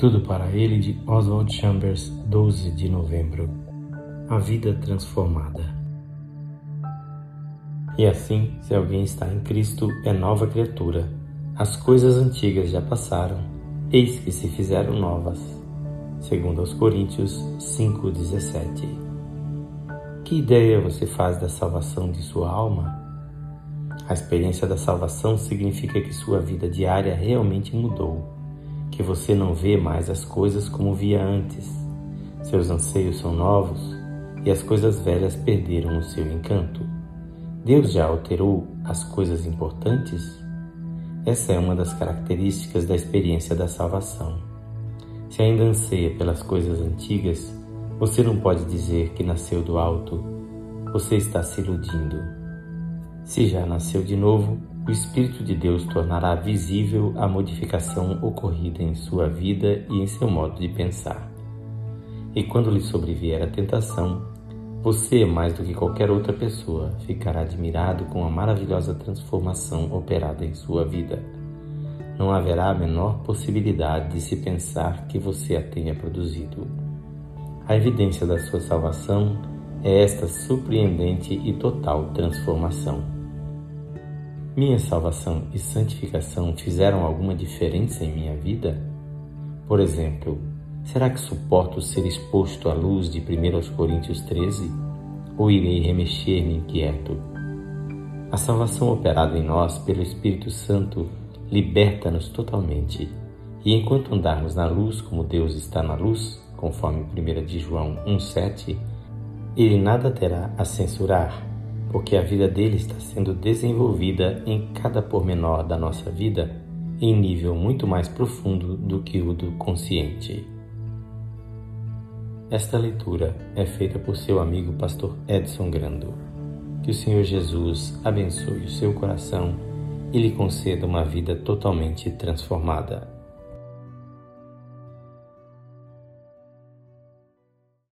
Tudo para ele de Oswald Chambers, 12 de novembro. A vida transformada. E assim, se alguém está em Cristo, é nova criatura. As coisas antigas já passaram, eis que se fizeram novas. Segundo aos Coríntios 5:17. Que ideia você faz da salvação de sua alma? A experiência da salvação significa que sua vida diária realmente mudou que você não vê mais as coisas como via antes. Seus anseios são novos e as coisas velhas perderam o seu encanto. Deus já alterou as coisas importantes? Essa é uma das características da experiência da salvação. Se ainda anseia pelas coisas antigas, você não pode dizer que nasceu do alto. Você está se iludindo. Se já nasceu de novo, o Espírito de Deus tornará visível a modificação ocorrida em sua vida e em seu modo de pensar. E quando lhe sobrevier a tentação, você, mais do que qualquer outra pessoa, ficará admirado com a maravilhosa transformação operada em sua vida. Não haverá a menor possibilidade de se pensar que você a tenha produzido. A evidência da sua salvação é esta surpreendente e total transformação. Minha salvação e santificação fizeram alguma diferença em minha vida? Por exemplo, será que suporto ser exposto à luz de 1 Coríntios 13? Ou irei remexer-me inquieto? A salvação operada em nós pelo Espírito Santo liberta-nos totalmente. E enquanto andarmos na luz como Deus está na luz, conforme 1 de João 1,7, ele nada terá a censurar porque a vida dele está sendo desenvolvida em cada pormenor da nossa vida em nível muito mais profundo do que o do consciente. Esta leitura é feita por seu amigo pastor Edson Grando. Que o Senhor Jesus abençoe o seu coração e lhe conceda uma vida totalmente transformada.